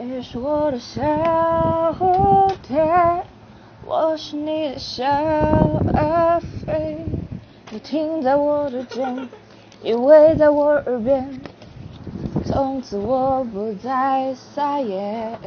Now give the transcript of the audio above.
你是我的小蝴蝶我是你的小阿飞你停在我的肩依偎在我耳边从此我不再撒野。